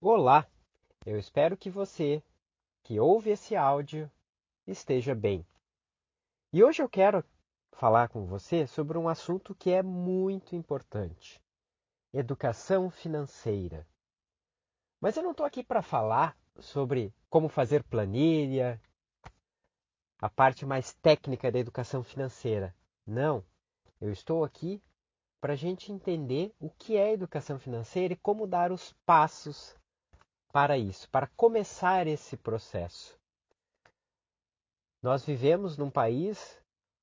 Olá, eu espero que você que ouve esse áudio esteja bem. E hoje eu quero falar com você sobre um assunto que é muito importante: educação financeira. Mas eu não estou aqui para falar sobre como fazer planilha, a parte mais técnica da educação financeira. Não, eu estou aqui para a gente entender o que é educação financeira e como dar os passos para isso, para começar esse processo. Nós vivemos num país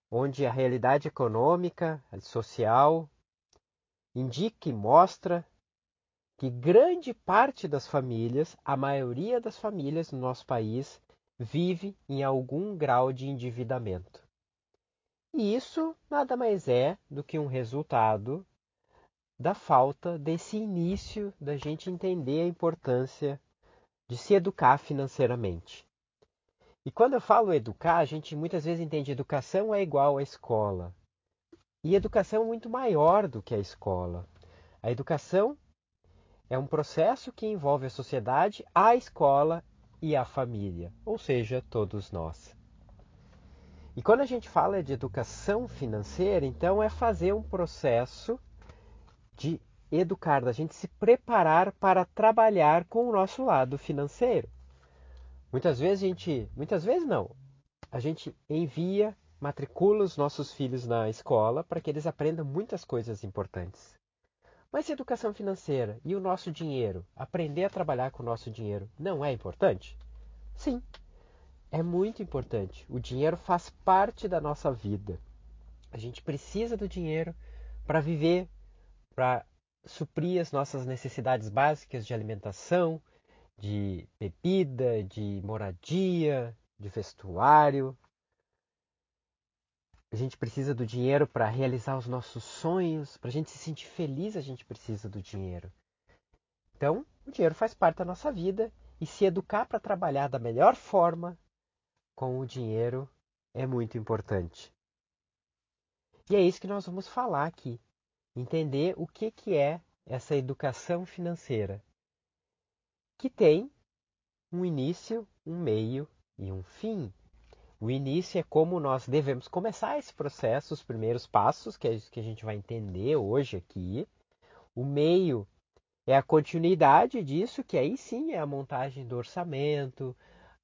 onde a realidade econômica, social, indica e mostra que grande parte das famílias, a maioria das famílias no nosso país, vive em algum grau de endividamento. E isso nada mais é do que um resultado da falta desse início da gente entender a importância de se educar financeiramente. E quando eu falo educar, a gente muitas vezes entende educação é igual à escola. E educação é muito maior do que a escola. A educação é um processo que envolve a sociedade, a escola e a família, ou seja, todos nós. E quando a gente fala de educação financeira, então é fazer um processo de educar, da gente se preparar para trabalhar com o nosso lado financeiro. Muitas vezes a gente, muitas vezes não, a gente envia, matricula os nossos filhos na escola para que eles aprendam muitas coisas importantes. Mas educação financeira e o nosso dinheiro, aprender a trabalhar com o nosso dinheiro, não é importante? Sim, é muito importante. O dinheiro faz parte da nossa vida. A gente precisa do dinheiro para viver, para suprir as nossas necessidades básicas de alimentação, de bebida, de moradia, de vestuário. A gente precisa do dinheiro para realizar os nossos sonhos, para a gente se sentir feliz, a gente precisa do dinheiro. Então, o dinheiro faz parte da nossa vida e se educar para trabalhar da melhor forma com o dinheiro é muito importante. E é isso que nós vamos falar aqui entender o que, que é essa educação financeira, que tem um início, um meio e um fim. O início é como nós devemos começar esse processo, os primeiros passos, que é isso que a gente vai entender hoje aqui. O meio é a continuidade disso, que aí sim é a montagem do orçamento,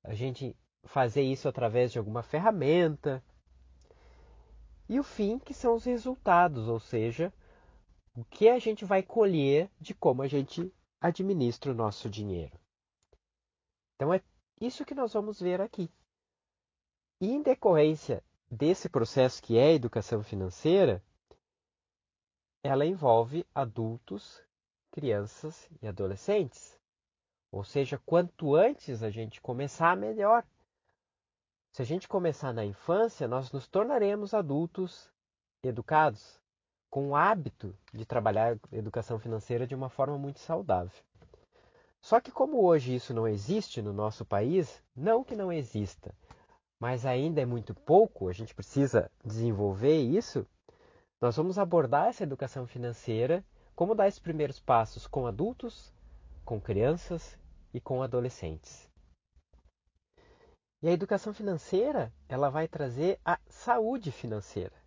a gente fazer isso através de alguma ferramenta. E o fim, que são os resultados, ou seja, o que a gente vai colher de como a gente administra o nosso dinheiro. Então é isso que nós vamos ver aqui. E em decorrência desse processo que é a educação financeira, ela envolve adultos, crianças e adolescentes. Ou seja, quanto antes a gente começar, melhor. Se a gente começar na infância, nós nos tornaremos adultos educados, com o hábito de trabalhar educação financeira de uma forma muito saudável. Só que como hoje isso não existe no nosso país, não que não exista, mas ainda é muito pouco, a gente precisa desenvolver isso, nós vamos abordar essa educação financeira, como dar esses primeiros passos com adultos, com crianças e com adolescentes. E a educação financeira, ela vai trazer a saúde financeira.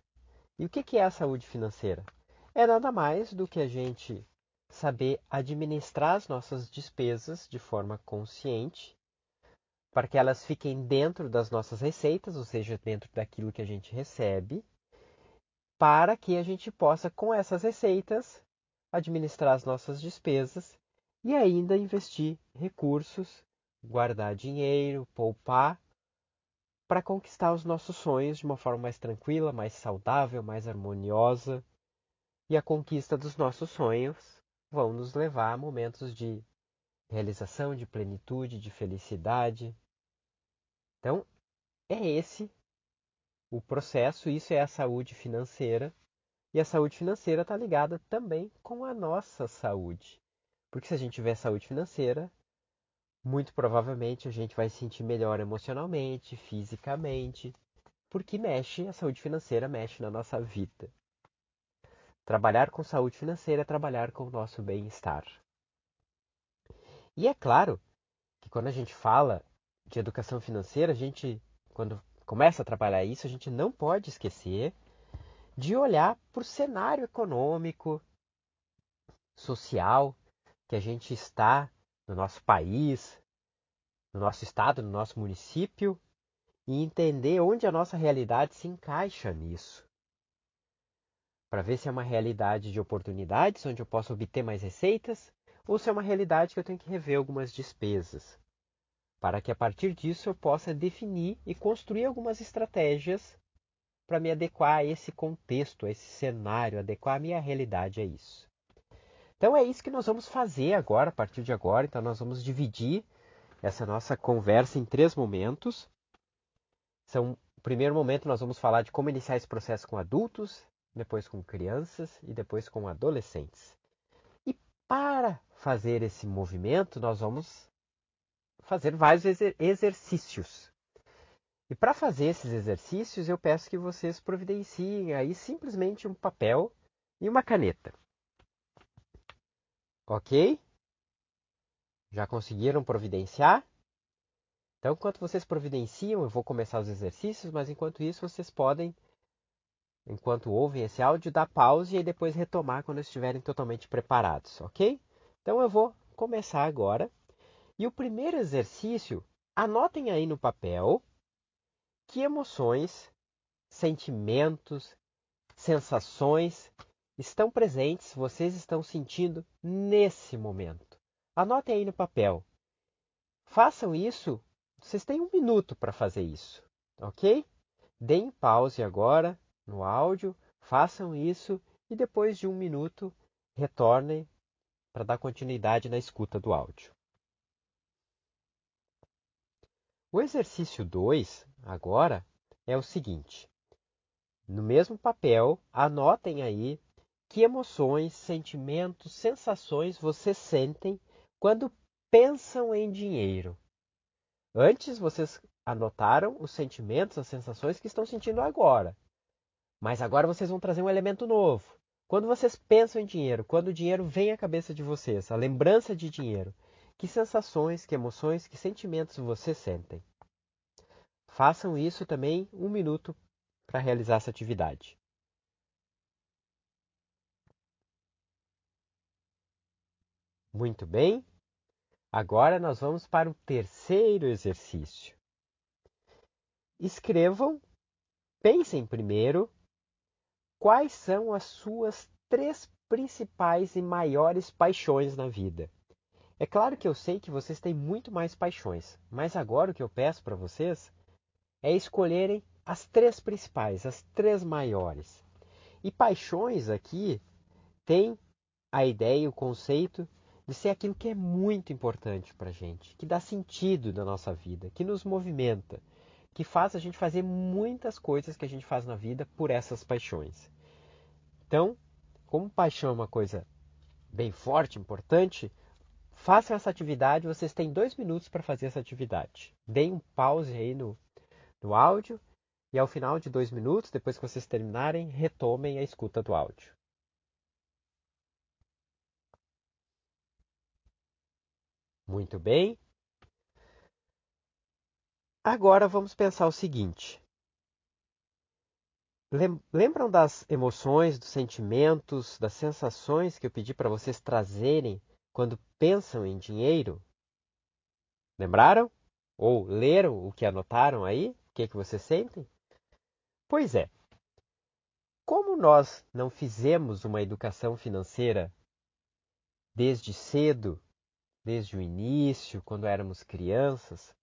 E o que é a saúde financeira? É nada mais do que a gente saber administrar as nossas despesas de forma consciente, para que elas fiquem dentro das nossas receitas, ou seja, dentro daquilo que a gente recebe, para que a gente possa, com essas receitas, administrar as nossas despesas e ainda investir recursos, guardar dinheiro, poupar para conquistar os nossos sonhos de uma forma mais tranquila, mais saudável, mais harmoniosa. E a conquista dos nossos sonhos vão nos levar a momentos de realização, de plenitude, de felicidade. Então, é esse o processo, isso é a saúde financeira. E a saúde financeira está ligada também com a nossa saúde. Porque se a gente tiver saúde financeira, muito provavelmente a gente vai se sentir melhor emocionalmente, fisicamente, porque mexe, a saúde financeira mexe na nossa vida. Trabalhar com saúde financeira é trabalhar com o nosso bem-estar. E é claro que quando a gente fala de educação financeira, a gente, quando começa a trabalhar isso, a gente não pode esquecer de olhar para o cenário econômico, social que a gente está no nosso país, no nosso estado, no nosso município e entender onde a nossa realidade se encaixa nisso. Para ver se é uma realidade de oportunidades, onde eu posso obter mais receitas, ou se é uma realidade que eu tenho que rever algumas despesas. Para que a partir disso eu possa definir e construir algumas estratégias para me adequar a esse contexto, a esse cenário, adequar a minha realidade a isso. Então é isso que nós vamos fazer agora, a partir de agora. Então nós vamos dividir essa nossa conversa em três momentos. São, o primeiro momento nós vamos falar de como iniciar esse processo com adultos, depois com crianças e depois com adolescentes. E para fazer esse movimento, nós vamos fazer vários exer exercícios. E para fazer esses exercícios, eu peço que vocês providenciem aí simplesmente um papel e uma caneta. Ok? Já conseguiram providenciar? Então, enquanto vocês providenciam, eu vou começar os exercícios, mas enquanto isso, vocês podem, enquanto ouvem esse áudio, dar pause e depois retomar quando estiverem totalmente preparados, ok? Então, eu vou começar agora. E o primeiro exercício, anotem aí no papel que emoções, sentimentos, sensações estão presentes, vocês estão sentindo nesse momento. Anotem aí no papel. Façam isso. Vocês têm um minuto para fazer isso, ok? Deem pause agora no áudio, façam isso e depois de um minuto retornem para dar continuidade na escuta do áudio. O exercício 2, agora, é o seguinte: no mesmo papel, anotem aí que emoções, sentimentos, sensações vocês sentem quando pensam em dinheiro. Antes vocês anotaram os sentimentos, as sensações que estão sentindo agora. Mas agora vocês vão trazer um elemento novo. Quando vocês pensam em dinheiro, quando o dinheiro vem à cabeça de vocês, a lembrança de dinheiro, que sensações, que emoções, que sentimentos vocês sentem? Façam isso também um minuto para realizar essa atividade. Muito bem. Agora nós vamos para o terceiro exercício. Escrevam, pensem primeiro, quais são as suas três principais e maiores paixões na vida. É claro que eu sei que vocês têm muito mais paixões, mas agora o que eu peço para vocês é escolherem as três principais, as três maiores. E paixões aqui tem a ideia, o conceito de ser aquilo que é muito importante para a gente, que dá sentido na nossa vida, que nos movimenta, que faz a gente fazer muitas coisas que a gente faz na vida por essas paixões. Então, como paixão é uma coisa bem forte, importante, Façam essa atividade, vocês têm dois minutos para fazer essa atividade. Deem um pause aí no, no áudio e ao final de dois minutos, depois que vocês terminarem, retomem a escuta do áudio. Muito bem. Agora vamos pensar o seguinte. Lembram das emoções, dos sentimentos, das sensações que eu pedi para vocês trazerem quando pensam em dinheiro? Lembraram? Ou leram o que anotaram aí? O que, é que vocês sentem? Pois é. Como nós não fizemos uma educação financeira desde cedo, desde o início, quando éramos crianças,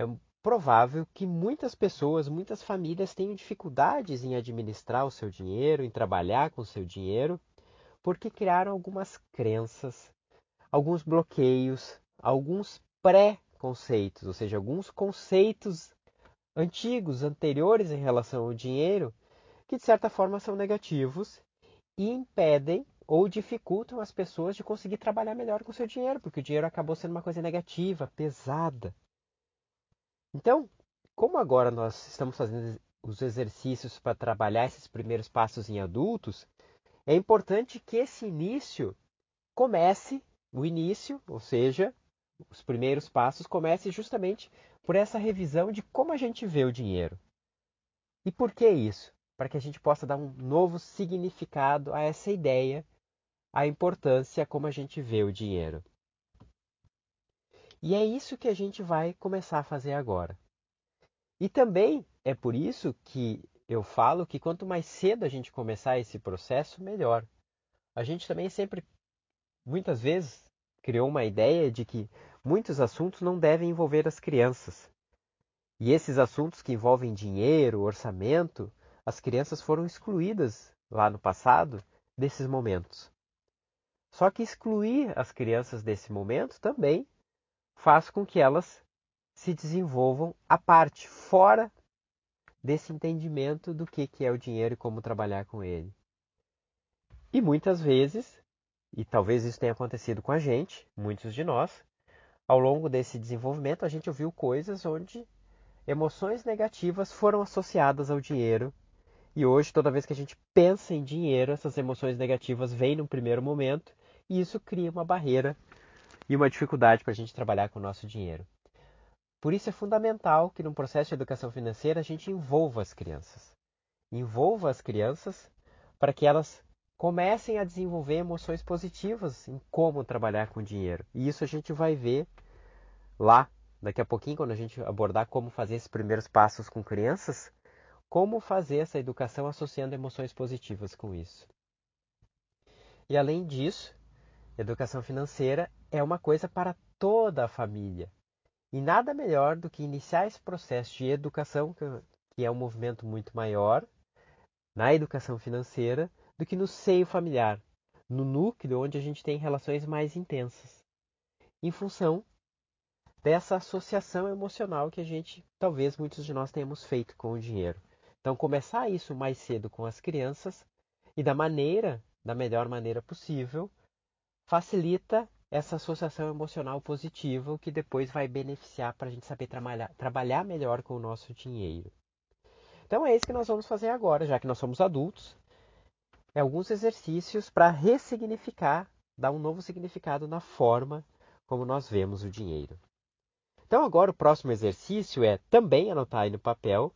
é provável que muitas pessoas, muitas famílias tenham dificuldades em administrar o seu dinheiro, em trabalhar com o seu dinheiro, porque criaram algumas crenças, alguns bloqueios, alguns pré-conceitos, ou seja, alguns conceitos antigos, anteriores em relação ao dinheiro, que de certa forma são negativos e impedem ou dificultam as pessoas de conseguir trabalhar melhor com o seu dinheiro, porque o dinheiro acabou sendo uma coisa negativa, pesada. Então, como agora nós estamos fazendo os exercícios para trabalhar esses primeiros passos em adultos, é importante que esse início comece o início, ou seja, os primeiros passos, comece justamente por essa revisão de como a gente vê o dinheiro. E por que isso? Para que a gente possa dar um novo significado a essa ideia, a importância como a gente vê o dinheiro. E é isso que a gente vai começar a fazer agora. E também é por isso que eu falo que quanto mais cedo a gente começar esse processo, melhor. A gente também sempre, muitas vezes, criou uma ideia de que muitos assuntos não devem envolver as crianças. E esses assuntos que envolvem dinheiro, orçamento, as crianças foram excluídas lá no passado desses momentos. Só que excluir as crianças desse momento também faz com que elas se desenvolvam à parte, fora desse entendimento do que, que é o dinheiro e como trabalhar com ele. E muitas vezes, e talvez isso tenha acontecido com a gente, muitos de nós, ao longo desse desenvolvimento a gente ouviu coisas onde emoções negativas foram associadas ao dinheiro. E hoje, toda vez que a gente pensa em dinheiro, essas emoções negativas vêm no primeiro momento e isso cria uma barreira e uma dificuldade para a gente trabalhar com o nosso dinheiro. Por isso é fundamental que no processo de educação financeira a gente envolva as crianças. Envolva as crianças para que elas comecem a desenvolver emoções positivas em como trabalhar com dinheiro. E isso a gente vai ver lá daqui a pouquinho, quando a gente abordar como fazer esses primeiros passos com crianças, como fazer essa educação associando emoções positivas com isso. E além disso, educação financeira é uma coisa para toda a família. E nada melhor do que iniciar esse processo de educação, que é um movimento muito maior, na educação financeira, do que no seio familiar, no núcleo onde a gente tem relações mais intensas, em função dessa associação emocional que a gente, talvez muitos de nós tenhamos feito com o dinheiro. Então, começar isso mais cedo com as crianças e da maneira, da melhor maneira possível, facilita essa associação emocional positiva, o que depois vai beneficiar para a gente saber trabalhar, trabalhar melhor com o nosso dinheiro. Então é isso que nós vamos fazer agora, já que nós somos adultos. É alguns exercícios para ressignificar, dar um novo significado na forma como nós vemos o dinheiro. Então agora o próximo exercício é também anotar aí no papel.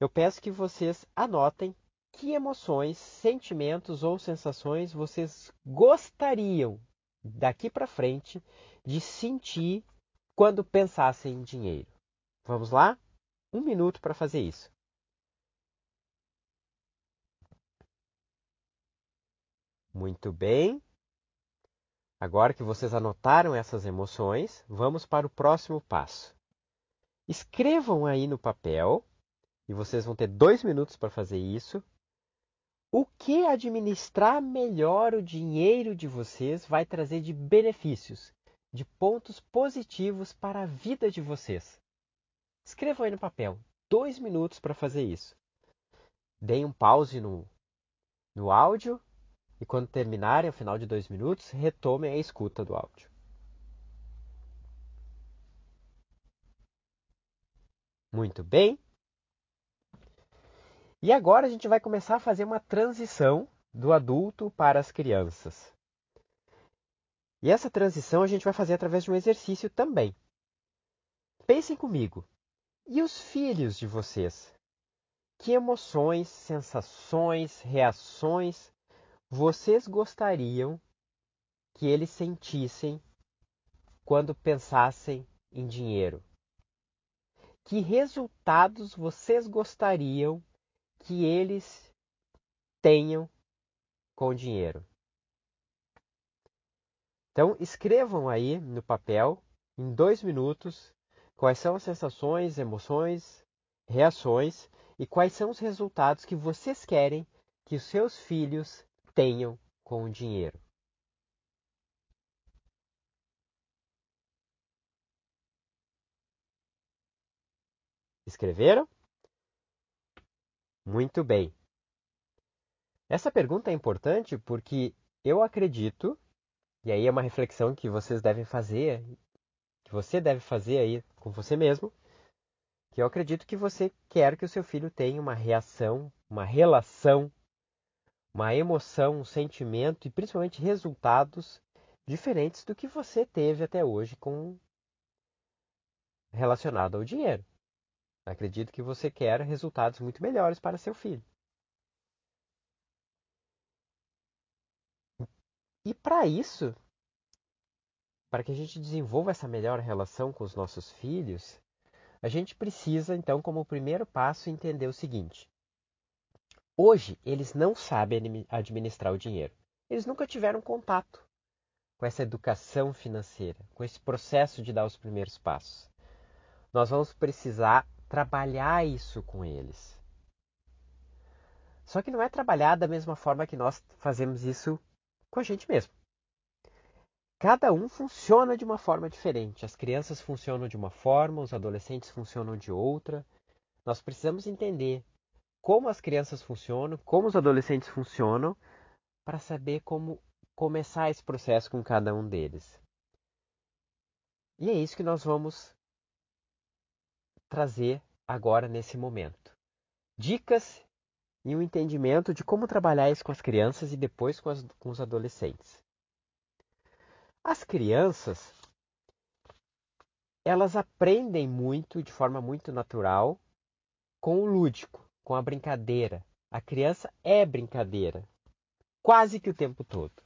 Eu peço que vocês anotem que emoções, sentimentos ou sensações vocês gostariam daqui para frente de sentir quando pensassem em dinheiro. Vamos lá? Um minuto para fazer isso. Muito bem. Agora que vocês anotaram essas emoções, vamos para o próximo passo. Escrevam aí no papel, e vocês vão ter dois minutos para fazer isso, o que administrar melhor o dinheiro de vocês vai trazer de benefícios, de pontos positivos para a vida de vocês? Escrevam aí no papel. Dois minutos para fazer isso. Deem um pause no, no áudio e quando terminarem, ao final de dois minutos, retomem a escuta do áudio. Muito bem. E agora a gente vai começar a fazer uma transição do adulto para as crianças. E essa transição a gente vai fazer através de um exercício também. Pensem comigo. E os filhos de vocês? Que emoções, sensações, reações vocês gostariam que eles sentissem quando pensassem em dinheiro? Que resultados vocês gostariam que eles tenham com dinheiro. Então, escrevam aí no papel, em dois minutos, quais são as sensações, emoções, reações e quais são os resultados que vocês querem que os seus filhos tenham com o dinheiro. Escreveram? Muito bem. Essa pergunta é importante porque eu acredito, e aí é uma reflexão que vocês devem fazer, que você deve fazer aí com você mesmo, que eu acredito que você quer que o seu filho tenha uma reação, uma relação, uma emoção, um sentimento e principalmente resultados diferentes do que você teve até hoje com relacionado ao dinheiro. Acredito que você quer resultados muito melhores para seu filho. E para isso, para que a gente desenvolva essa melhor relação com os nossos filhos, a gente precisa, então, como primeiro passo, entender o seguinte: hoje eles não sabem administrar o dinheiro. Eles nunca tiveram contato com essa educação financeira, com esse processo de dar os primeiros passos. Nós vamos precisar trabalhar isso com eles. Só que não é trabalhar da mesma forma que nós fazemos isso com a gente mesmo. Cada um funciona de uma forma diferente. As crianças funcionam de uma forma, os adolescentes funcionam de outra. Nós precisamos entender como as crianças funcionam, como os adolescentes funcionam, para saber como começar esse processo com cada um deles. E é isso que nós vamos trazer agora nesse momento. Dicas e um entendimento de como trabalhar isso com as crianças e depois com, as, com os adolescentes. As crianças, elas aprendem muito de forma muito natural com o lúdico, com a brincadeira. A criança é brincadeira, quase que o tempo todo.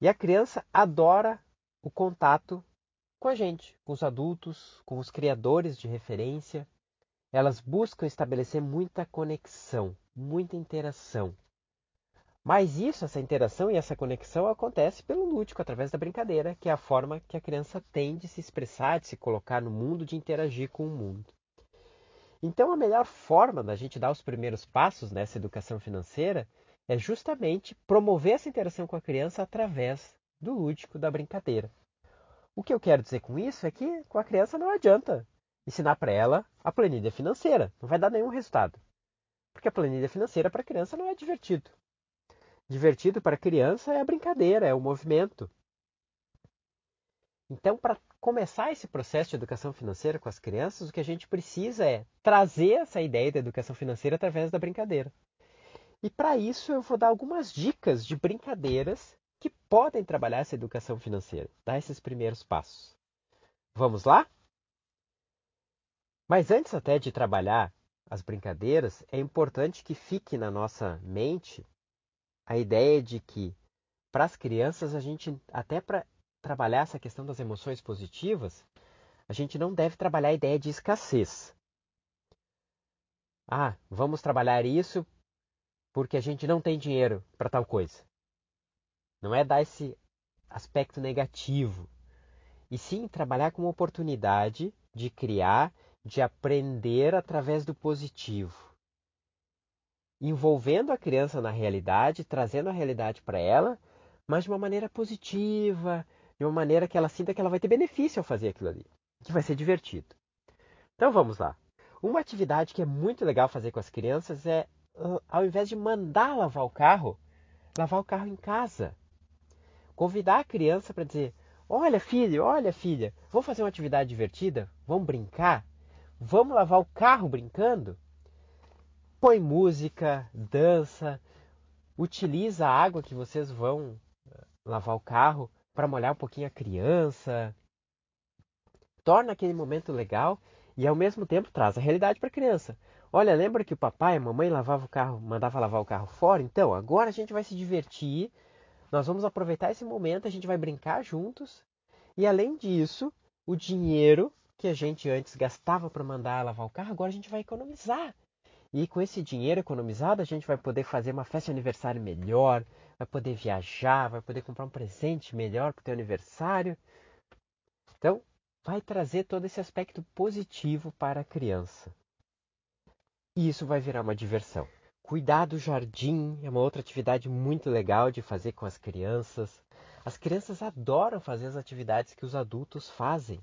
E a criança adora o contato com a gente, com os adultos, com os criadores de referência. Elas buscam estabelecer muita conexão, muita interação. Mas isso, essa interação e essa conexão acontece pelo lúdico, através da brincadeira, que é a forma que a criança tem de se expressar, de se colocar no mundo, de interagir com o mundo. Então, a melhor forma da gente dar os primeiros passos nessa educação financeira é justamente promover essa interação com a criança através do lúdico, da brincadeira. O que eu quero dizer com isso é que com a criança não adianta ensinar para ela a planilha financeira, não vai dar nenhum resultado. Porque a planilha financeira para a criança não é divertido. Divertido para a criança é a brincadeira, é o movimento. Então, para começar esse processo de educação financeira com as crianças, o que a gente precisa é trazer essa ideia da educação financeira através da brincadeira. E para isso eu vou dar algumas dicas de brincadeiras que podem trabalhar essa educação financeira, dar esses primeiros passos. Vamos lá? Mas antes até de trabalhar as brincadeiras, é importante que fique na nossa mente a ideia de que para as crianças a gente até para trabalhar essa questão das emoções positivas, a gente não deve trabalhar a ideia de escassez. Ah, vamos trabalhar isso porque a gente não tem dinheiro para tal coisa. Não é dar esse aspecto negativo, e sim trabalhar com uma oportunidade de criar, de aprender através do positivo. Envolvendo a criança na realidade, trazendo a realidade para ela, mas de uma maneira positiva, de uma maneira que ela sinta que ela vai ter benefício ao fazer aquilo ali, que vai ser divertido. Então vamos lá. Uma atividade que é muito legal fazer com as crianças é, ao invés de mandar lavar o carro, lavar o carro em casa. Convidar a criança para dizer: Olha, filho, olha, filha, vamos fazer uma atividade divertida? Vamos brincar? Vamos lavar o carro brincando? Põe música, dança, utiliza a água que vocês vão eh, lavar o carro para molhar um pouquinho a criança. Torna aquele momento legal e ao mesmo tempo traz a realidade para a criança. Olha, lembra que o papai e a mamãe lavava o carro, mandava lavar o carro fora? Então, agora a gente vai se divertir nós vamos aproveitar esse momento, a gente vai brincar juntos. E além disso, o dinheiro que a gente antes gastava para mandar lavar o carro, agora a gente vai economizar. E com esse dinheiro economizado, a gente vai poder fazer uma festa de aniversário melhor, vai poder viajar, vai poder comprar um presente melhor para o teu aniversário. Então, vai trazer todo esse aspecto positivo para a criança. E isso vai virar uma diversão. Cuidar do jardim é uma outra atividade muito legal de fazer com as crianças. As crianças adoram fazer as atividades que os adultos fazem.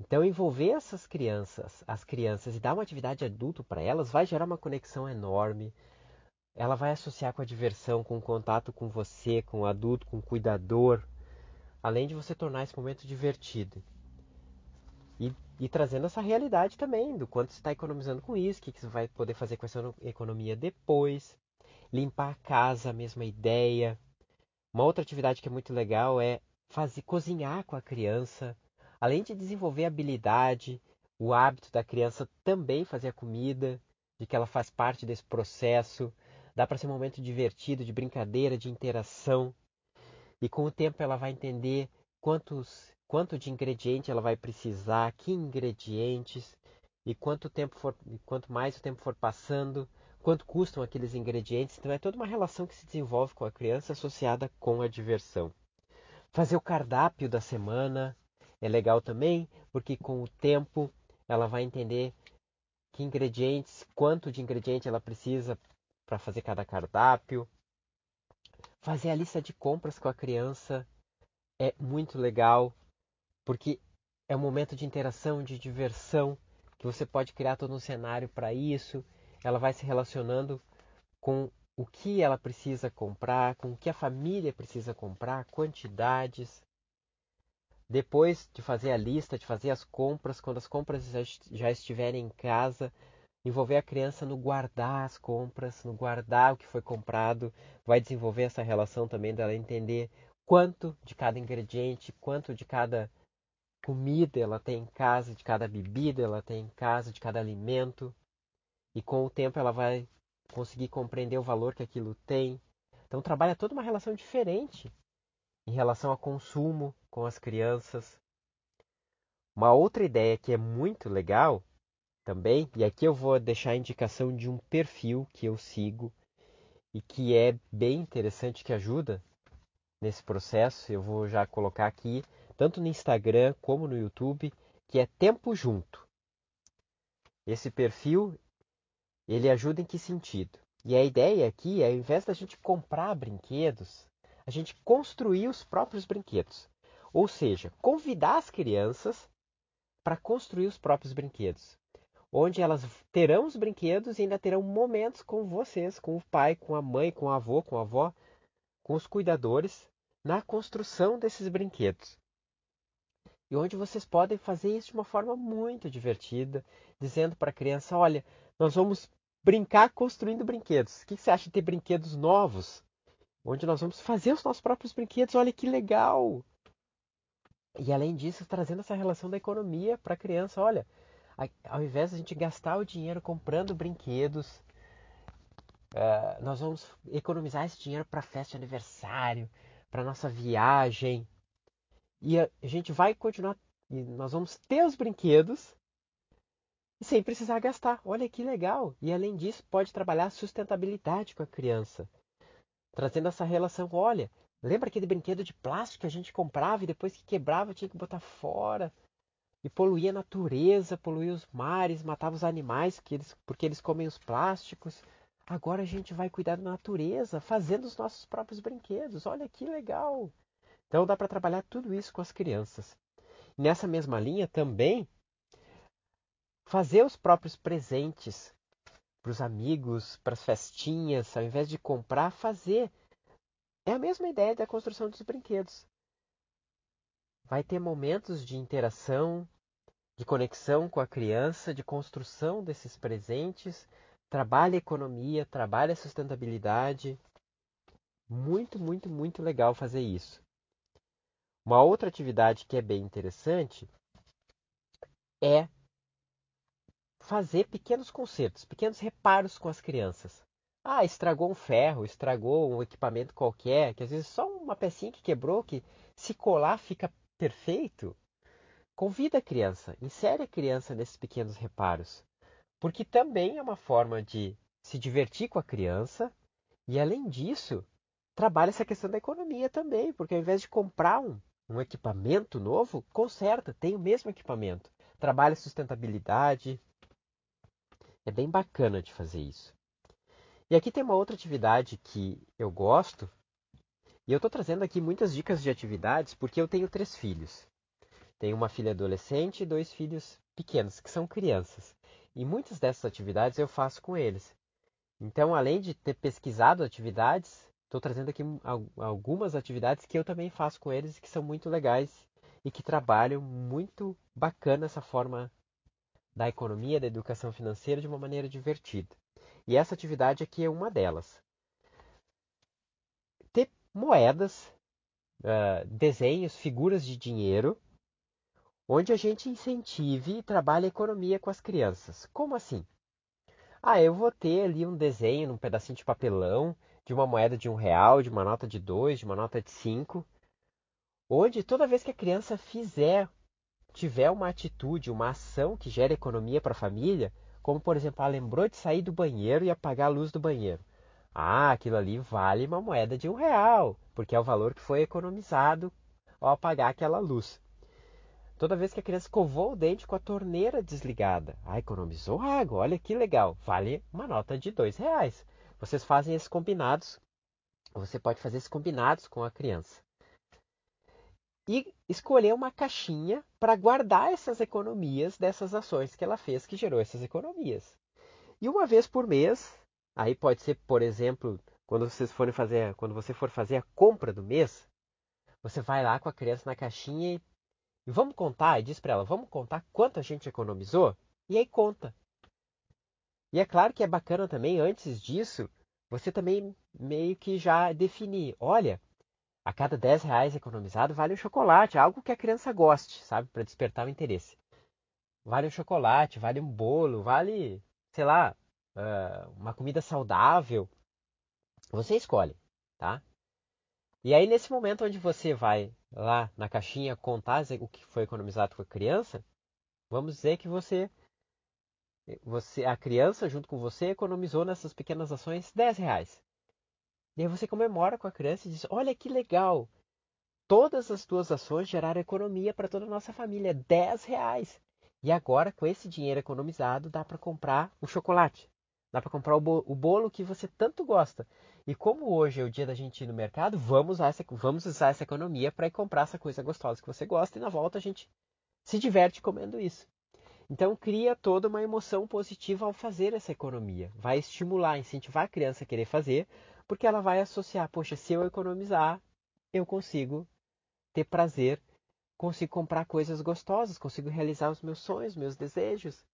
Então, envolver essas crianças, as crianças, e dar uma atividade adulto para elas vai gerar uma conexão enorme. Ela vai associar com a diversão, com o contato com você, com o adulto, com o cuidador, além de você tornar esse momento divertido. E, e trazendo essa realidade também do quanto você está economizando com isso, o que, você vai poder fazer com essa economia depois. Limpar a casa, a mesma ideia. Uma outra atividade que é muito legal é fazer cozinhar com a criança, além de desenvolver a habilidade, o hábito da criança também fazer a comida, de que ela faz parte desse processo. Dá para ser um momento divertido, de brincadeira, de interação. E com o tempo ela vai entender quantos, quanto de ingrediente ela vai precisar, que ingredientes, e quanto tempo for, quanto mais o tempo for passando, quanto custam aqueles ingredientes. Então é toda uma relação que se desenvolve com a criança associada com a diversão. Fazer o cardápio da semana é legal também, porque com o tempo ela vai entender que ingredientes, quanto de ingrediente ela precisa para fazer cada cardápio. Fazer a lista de compras com a criança é muito legal, porque é um momento de interação, de diversão, que você pode criar todo um cenário para isso. Ela vai se relacionando com o que ela precisa comprar, com o que a família precisa comprar, quantidades. Depois de fazer a lista, de fazer as compras, quando as compras já estiverem em casa, envolver a criança no guardar as compras, no guardar o que foi comprado, vai desenvolver essa relação também dela entender quanto de cada ingrediente, quanto de cada comida ela tem em casa, de cada bebida ela tem em casa, de cada alimento. E com o tempo ela vai conseguir compreender o valor que aquilo tem. Então trabalha toda uma relação diferente em relação ao consumo com as crianças. Uma outra ideia que é muito legal também, e aqui eu vou deixar a indicação de um perfil que eu sigo e que é bem interessante, que ajuda nesse processo. Eu vou já colocar aqui, tanto no Instagram como no YouTube, que é Tempo Junto. Esse perfil, ele ajuda em que sentido? E a ideia aqui é, ao invés da gente comprar brinquedos, a gente construir os próprios brinquedos. Ou seja, convidar as crianças para construir os próprios brinquedos. Onde elas terão os brinquedos e ainda terão momentos com vocês, com o pai, com a mãe, com o avô, com a avó, com os cuidadores, na construção desses brinquedos. E onde vocês podem fazer isso de uma forma muito divertida, dizendo para a criança: olha, nós vamos brincar construindo brinquedos. O que você acha de ter brinquedos novos? onde nós vamos fazer os nossos próprios brinquedos. Olha que legal! E além disso, trazendo essa relação da economia para a criança. Olha, ao invés de a gente gastar o dinheiro comprando brinquedos, uh, nós vamos economizar esse dinheiro para festa de aniversário, para nossa viagem. E a, gente vai continuar. E nós vamos ter os brinquedos sem precisar gastar. Olha que legal! E além disso, pode trabalhar a sustentabilidade com a criança trazendo essa relação. Olha, lembra aquele brinquedo de plástico que a gente comprava e depois que quebrava tinha que botar fora? E poluía a natureza, poluía os mares, matava os animais que eles, porque eles comem os plásticos. Agora a gente vai cuidar da natureza fazendo os nossos próprios brinquedos. Olha que legal! Então dá para trabalhar tudo isso com as crianças. Nessa mesma linha também fazer os próprios presentes para os amigos, para as festinhas, ao invés de comprar, fazer. É a mesma ideia da construção dos brinquedos. Vai ter momentos de interação, de conexão com a criança, de construção desses presentes, trabalha economia, trabalha sustentabilidade. Muito, muito, muito legal fazer isso. Uma outra atividade que é bem interessante é fazer pequenos consertos, pequenos reparos com as crianças. Ah, estragou um ferro, estragou um equipamento qualquer, que às vezes só uma pecinha que quebrou, que se colar fica perfeito. Convida a criança, insere a criança nesses pequenos reparos, porque também é uma forma de se divertir com a criança e, além disso, trabalha essa questão da economia também, porque ao invés de comprar um, um equipamento novo, conserta, tem o mesmo equipamento. Trabalha sustentabilidade, é bem bacana de fazer isso. E aqui tem uma outra atividade que eu gosto. E eu estou trazendo aqui muitas dicas de atividades porque eu tenho três filhos. Tenho uma filha adolescente e dois filhos pequenos, que são crianças. E muitas dessas atividades eu faço com eles. Então, além de ter pesquisado atividades, estou trazendo aqui algumas atividades que eu também faço com eles que são muito legais e que trabalham muito bacana essa forma da economia, da educação financeira de uma maneira divertida. E essa atividade aqui é uma delas. Ter moedas, uh, desenhos, figuras de dinheiro, onde a gente incentive e trabalhe a economia com as crianças. Como assim? Ah, eu vou ter ali um desenho num pedacinho de papelão de uma moeda de um real, de uma nota de dois, de uma nota de cinco, onde toda vez que a criança fizer, tiver uma atitude, uma ação que gere economia para a família, como por exemplo, ela lembrou de sair do banheiro e apagar a luz do banheiro. Ah, aquilo ali vale uma moeda de um real, porque é o valor que foi economizado ao apagar aquela luz. Toda vez que a criança escovou o dente com a torneira desligada, ah, economizou água, olha que legal, vale uma nota de dois reais. Vocês fazem esses combinados, você pode fazer esses combinados com a criança. E escolher uma caixinha para guardar essas economias dessas ações que ela fez que gerou essas economias. E uma vez por mês, aí pode ser, por exemplo, quando vocês forem fazer, quando você for fazer a compra do mês, você vai lá com a criança na caixinha e e vamos contar, e diz para ela, vamos contar quanto a gente economizou? E aí conta. E é claro que é bacana também, antes disso, você também meio que já definir, olha, a cada 10 reais economizado vale um chocolate, algo que a criança goste, sabe, para despertar o interesse. Vale um chocolate, vale um bolo, vale, sei lá, uma comida saudável. Você escolhe, tá? E aí, nesse momento onde você vai lá na caixinha contar o que foi economizado com a criança, vamos dizer que você, você a criança junto com você economizou nessas pequenas ações 10 reais. E aí você comemora com a criança e diz: Olha que legal! Todas as tuas ações geraram economia para toda a nossa família, 10 reais. E agora, com esse dinheiro economizado, dá para comprar um chocolate. Dá para comprar o bolo que você tanto gosta. E como hoje é o dia da gente ir no mercado, vamos usar essa, vamos usar essa economia para ir comprar essa coisa gostosa que você gosta e na volta a gente se diverte comendo isso. Então cria toda uma emoção positiva ao fazer essa economia. Vai estimular, incentivar a criança a querer fazer, porque ela vai associar, poxa, se eu economizar, eu consigo ter prazer, consigo comprar coisas gostosas, consigo realizar os meus sonhos, meus desejos.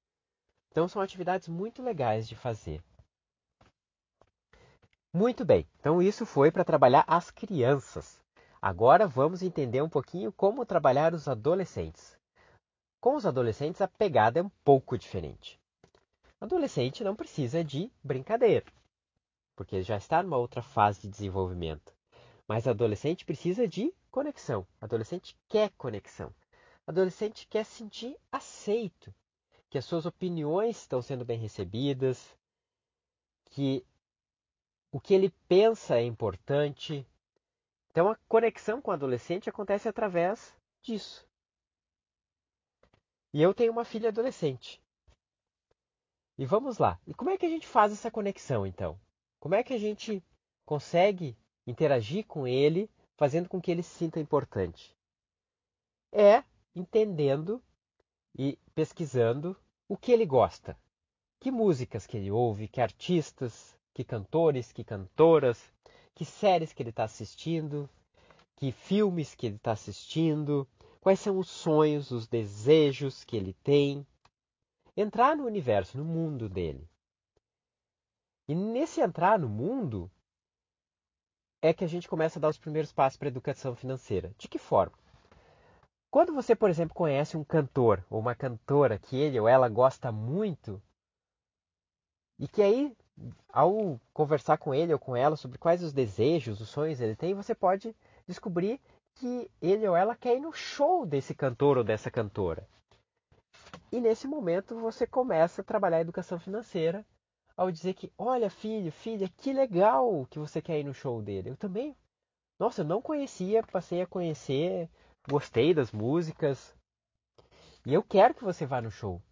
Então são atividades muito legais de fazer. Muito bem, então isso foi para trabalhar as crianças. Agora vamos entender um pouquinho como trabalhar os adolescentes. Com os adolescentes a pegada é um pouco diferente. Adolescente não precisa de brincadeira, porque já está numa outra fase de desenvolvimento. Mas adolescente precisa de conexão. Adolescente quer conexão. Adolescente quer sentir aceito, que as suas opiniões estão sendo bem recebidas, que o que ele pensa é importante. Então a conexão com o adolescente acontece através disso. E eu tenho uma filha adolescente. E vamos lá. E como é que a gente faz essa conexão então? Como é que a gente consegue interagir com ele, fazendo com que ele se sinta importante? É entendendo e pesquisando o que ele gosta. Que músicas que ele ouve, que artistas, que cantores, que cantoras, que séries que ele está assistindo, que filmes que ele está assistindo, quais são os sonhos, os desejos que ele tem. Entrar no universo, no mundo dele. E nesse entrar no mundo é que a gente começa a dar os primeiros passos para a educação financeira. De que forma? Quando você, por exemplo, conhece um cantor ou uma cantora que ele ou ela gosta muito, e que aí ao conversar com ele ou com ela sobre quais os desejos, os sonhos ele tem, você pode descobrir que ele ou ela quer ir no show desse cantor ou dessa cantora. E nesse momento você começa a trabalhar a educação financeira ao dizer que, olha, filho, filha, que legal que você quer ir no show dele. Eu também, nossa, eu não conhecia, passei a conhecer, gostei das músicas. E eu quero que você vá no show.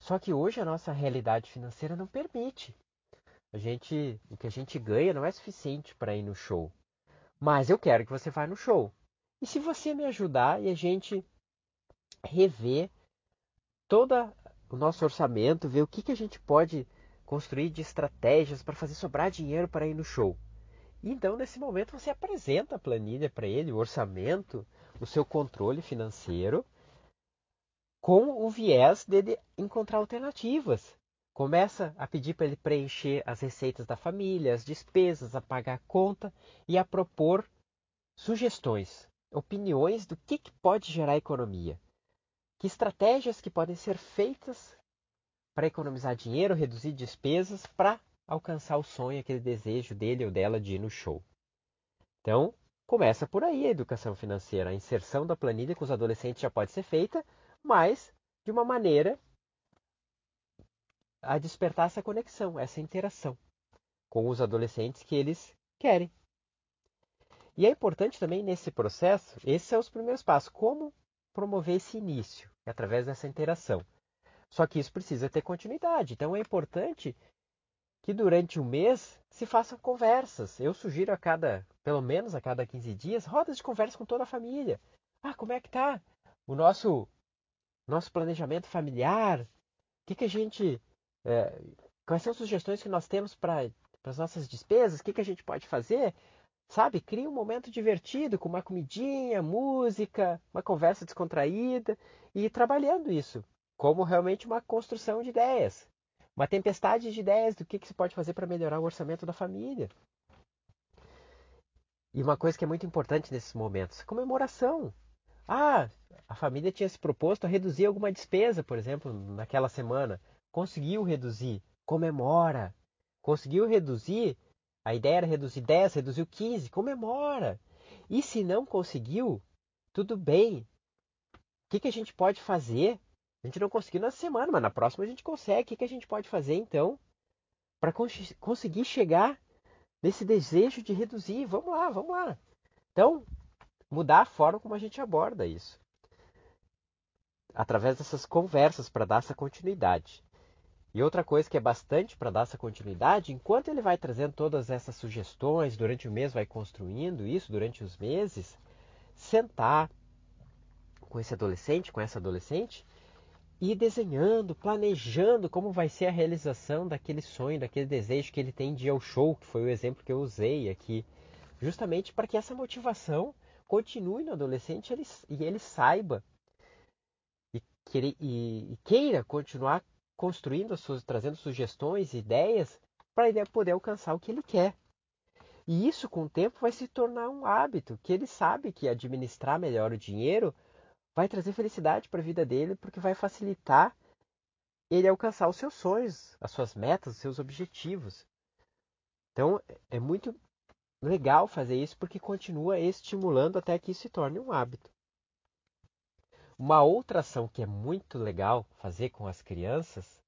Só que hoje a nossa realidade financeira não permite. A gente, o que a gente ganha não é suficiente para ir no show. Mas eu quero que você vá no show. E se você me ajudar e a gente rever todo o nosso orçamento, ver o que, que a gente pode construir de estratégias para fazer sobrar dinheiro para ir no show. Então, nesse momento, você apresenta a planilha para ele, o orçamento, o seu controle financeiro, com o viés dele encontrar alternativas Começa a pedir para ele preencher as receitas da família, as despesas, a pagar a conta e a propor sugestões, opiniões do que, que pode gerar economia. Que estratégias que podem ser feitas para economizar dinheiro, reduzir despesas, para alcançar o sonho, aquele desejo dele ou dela de ir no show. Então, começa por aí a educação financeira. A inserção da planilha com os adolescentes já pode ser feita, mas de uma maneira a despertar essa conexão, essa interação com os adolescentes que eles querem. E é importante também nesse processo, esses são os primeiros passos, como promover esse início, através dessa interação. Só que isso precisa ter continuidade. Então é importante que durante o mês se façam conversas. Eu sugiro a cada, pelo menos a cada 15 dias, rodas de conversa com toda a família. Ah, como é que tá o nosso nosso planejamento familiar? O que, que a gente. É, quais são as sugestões que nós temos para as nossas despesas? O que, que a gente pode fazer? Sabe, cria um momento divertido com uma comidinha, música, uma conversa descontraída e trabalhando isso como realmente uma construção de ideias, uma tempestade de ideias do que, que se pode fazer para melhorar o orçamento da família. E uma coisa que é muito importante nesses momentos, comemoração. Ah, a família tinha se proposto a reduzir alguma despesa, por exemplo, naquela semana. Conseguiu reduzir. Comemora. Conseguiu reduzir. A ideia era reduzir 10, reduziu 15. Comemora. E se não conseguiu, tudo bem. O que, que a gente pode fazer a gente não conseguiu na semana, mas na próxima a gente consegue. O que, que a gente pode fazer então para cons conseguir chegar nesse desejo de reduzir? Vamos lá, vamos lá. Então, mudar a forma como a gente aborda isso. Através dessas conversas para dar essa continuidade. E outra coisa que é bastante para dar essa continuidade, enquanto ele vai trazendo todas essas sugestões, durante o mês vai construindo isso, durante os meses, sentar com esse adolescente, com essa adolescente, ir desenhando, planejando como vai ser a realização daquele sonho, daquele desejo que ele tem de ir ao show, que foi o exemplo que eu usei aqui, justamente para que essa motivação continue no adolescente ele, e ele saiba e, queira, e, e queira continuar construindo, suas, trazendo sugestões, ideias, para ele poder alcançar o que ele quer. E isso, com o tempo, vai se tornar um hábito, que ele sabe que administrar melhor o dinheiro vai trazer felicidade para a vida dele, porque vai facilitar ele alcançar os seus sonhos, as suas metas, os seus objetivos. Então é muito legal fazer isso porque continua estimulando até que isso se torne um hábito. Uma outra ação que é muito legal fazer com as crianças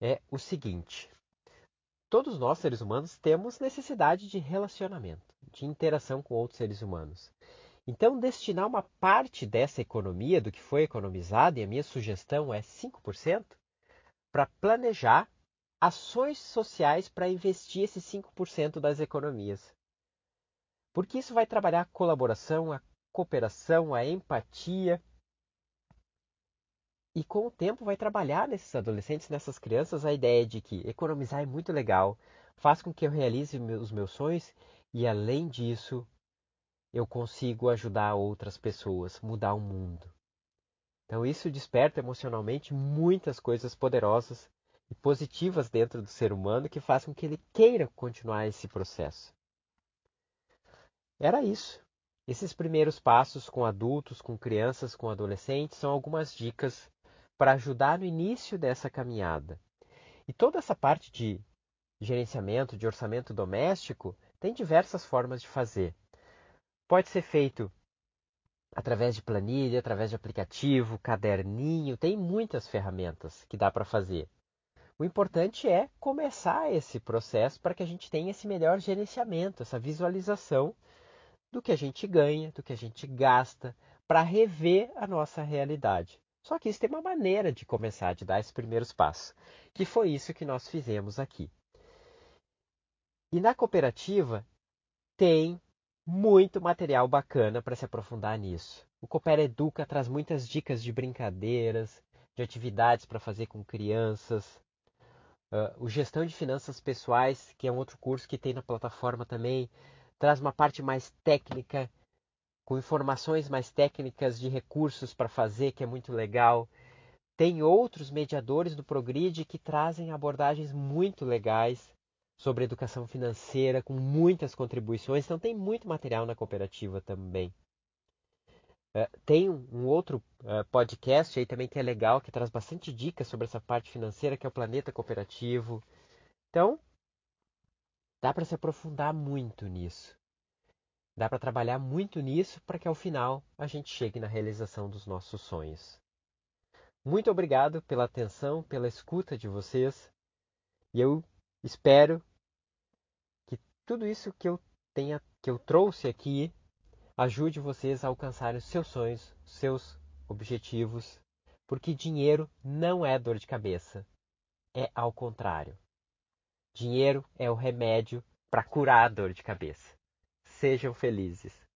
é o seguinte: todos nós seres humanos temos necessidade de relacionamento, de interação com outros seres humanos. Então, destinar uma parte dessa economia, do que foi economizado, e a minha sugestão é 5%, para planejar ações sociais para investir esses 5% das economias. Porque isso vai trabalhar a colaboração, a cooperação, a empatia. E com o tempo vai trabalhar nesses adolescentes, nessas crianças, a ideia de que economizar é muito legal, faz com que eu realize os meus sonhos e, além disso, eu consigo ajudar outras pessoas, mudar o mundo. Então isso desperta emocionalmente muitas coisas poderosas e positivas dentro do ser humano que com que ele queira continuar esse processo. Era isso. Esses primeiros passos com adultos, com crianças, com adolescentes são algumas dicas para ajudar no início dessa caminhada. E toda essa parte de gerenciamento, de orçamento doméstico, tem diversas formas de fazer. Pode ser feito através de planilha, através de aplicativo, caderninho, tem muitas ferramentas que dá para fazer. O importante é começar esse processo para que a gente tenha esse melhor gerenciamento, essa visualização do que a gente ganha, do que a gente gasta, para rever a nossa realidade. Só que isso tem uma maneira de começar, de dar esses primeiros passos, que foi isso que nós fizemos aqui. E na cooperativa tem muito material bacana para se aprofundar nisso. O Coopera Educa traz muitas dicas de brincadeiras, de atividades para fazer com crianças. Uh, o Gestão de Finanças Pessoais, que é um outro curso que tem na plataforma também, traz uma parte mais técnica, com informações mais técnicas de recursos para fazer, que é muito legal. Tem outros mediadores do Progride que trazem abordagens muito legais sobre educação financeira, com muitas contribuições. Então, tem muito material na cooperativa também. Uh, tem um, outro uh, podcast aí também que é legal, que traz bastante dicas sobre essa parte financeira, que é o Planeta Cooperativo. Então, dá para se aprofundar muito nisso. Dá para trabalhar muito nisso para que ao final a gente chegue na realização dos nossos sonhos. Muito obrigado pela atenção, pela escuta de vocês. E eu espero que tudo isso que eu tenha, que eu trouxe aqui, ajude vocês a alcançarem os seus sonhos, seus objetivos, porque dinheiro não é dor de cabeça. É ao contrário. Dinheiro é o remédio para curar a dor de cabeça. Sejam felizes.